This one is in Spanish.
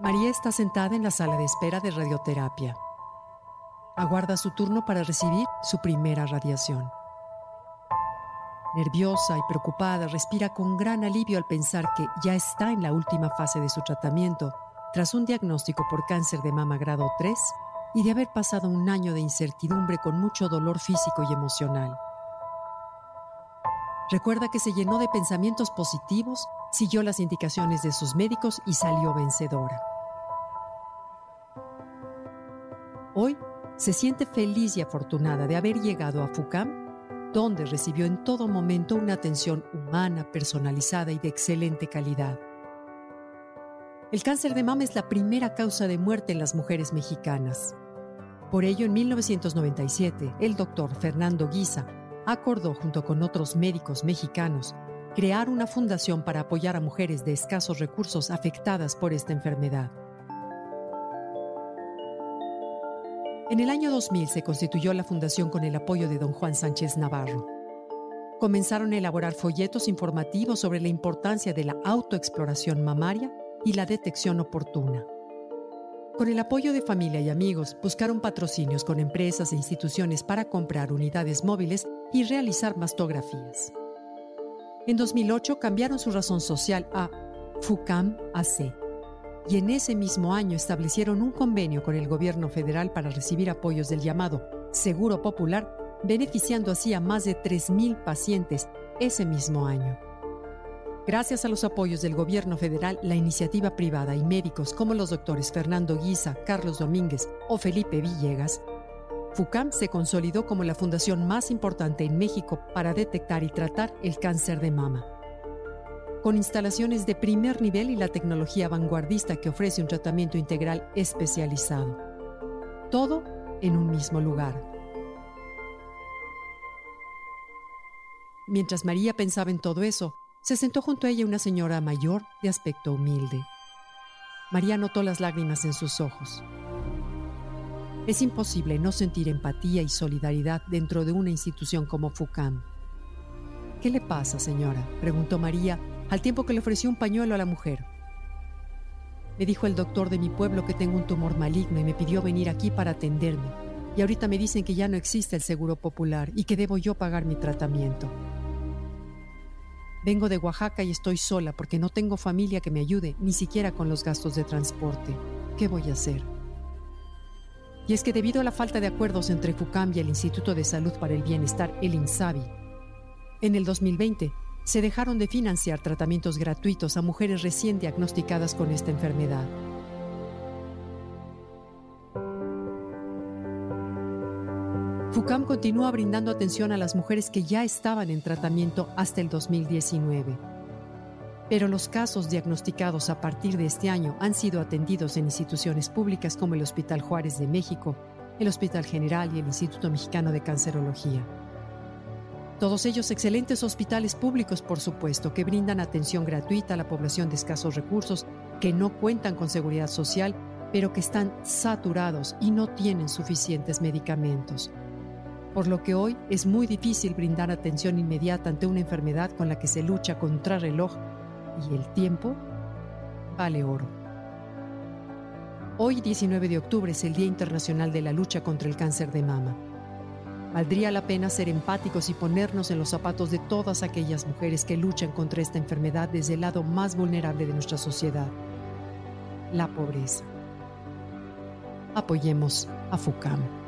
María está sentada en la sala de espera de radioterapia. Aguarda su turno para recibir su primera radiación. Nerviosa y preocupada, respira con gran alivio al pensar que ya está en la última fase de su tratamiento, tras un diagnóstico por cáncer de mama grado 3 y de haber pasado un año de incertidumbre con mucho dolor físico y emocional. Recuerda que se llenó de pensamientos positivos, siguió las indicaciones de sus médicos y salió vencedora. Hoy se siente feliz y afortunada de haber llegado a FUCAM, donde recibió en todo momento una atención humana, personalizada y de excelente calidad. El cáncer de mama es la primera causa de muerte en las mujeres mexicanas. Por ello, en 1997, el doctor Fernando Guisa acordó junto con otros médicos mexicanos crear una fundación para apoyar a mujeres de escasos recursos afectadas por esta enfermedad. En el año 2000 se constituyó la fundación con el apoyo de don Juan Sánchez Navarro. Comenzaron a elaborar folletos informativos sobre la importancia de la autoexploración mamaria y la detección oportuna. Con el apoyo de familia y amigos, buscaron patrocinios con empresas e instituciones para comprar unidades móviles y realizar mastografías. En 2008 cambiaron su razón social a FUCAM AC y en ese mismo año establecieron un convenio con el gobierno federal para recibir apoyos del llamado Seguro Popular, beneficiando así a más de 3.000 pacientes ese mismo año. Gracias a los apoyos del gobierno federal, la iniciativa privada y médicos como los doctores Fernando Guisa, Carlos Domínguez o Felipe Villegas, FUCAM se consolidó como la fundación más importante en México para detectar y tratar el cáncer de mama con instalaciones de primer nivel y la tecnología vanguardista que ofrece un tratamiento integral especializado. Todo en un mismo lugar. Mientras María pensaba en todo eso, se sentó junto a ella una señora mayor de aspecto humilde. María notó las lágrimas en sus ojos. Es imposible no sentir empatía y solidaridad dentro de una institución como FUCAM. ¿Qué le pasa, señora? preguntó María al tiempo que le ofreció un pañuelo a la mujer. Me dijo el doctor de mi pueblo que tengo un tumor maligno y me pidió venir aquí para atenderme. Y ahorita me dicen que ya no existe el seguro popular y que debo yo pagar mi tratamiento. Vengo de Oaxaca y estoy sola porque no tengo familia que me ayude, ni siquiera con los gastos de transporte. ¿Qué voy a hacer? Y es que debido a la falta de acuerdos entre FUCAM y el Instituto de Salud para el Bienestar, el INSABI, en el 2020 se dejaron de financiar tratamientos gratuitos a mujeres recién diagnosticadas con esta enfermedad. FUCAM continúa brindando atención a las mujeres que ya estaban en tratamiento hasta el 2019. Pero los casos diagnosticados a partir de este año han sido atendidos en instituciones públicas como el Hospital Juárez de México, el Hospital General y el Instituto Mexicano de Cancerología. Todos ellos excelentes hospitales públicos, por supuesto, que brindan atención gratuita a la población de escasos recursos, que no cuentan con seguridad social, pero que están saturados y no tienen suficientes medicamentos. Por lo que hoy es muy difícil brindar atención inmediata ante una enfermedad con la que se lucha contra reloj y el tiempo vale oro. Hoy, 19 de octubre, es el Día Internacional de la Lucha contra el Cáncer de Mama. Valdría la pena ser empáticos y ponernos en los zapatos de todas aquellas mujeres que luchan contra esta enfermedad desde el lado más vulnerable de nuestra sociedad, la pobreza. Apoyemos a FUCAM.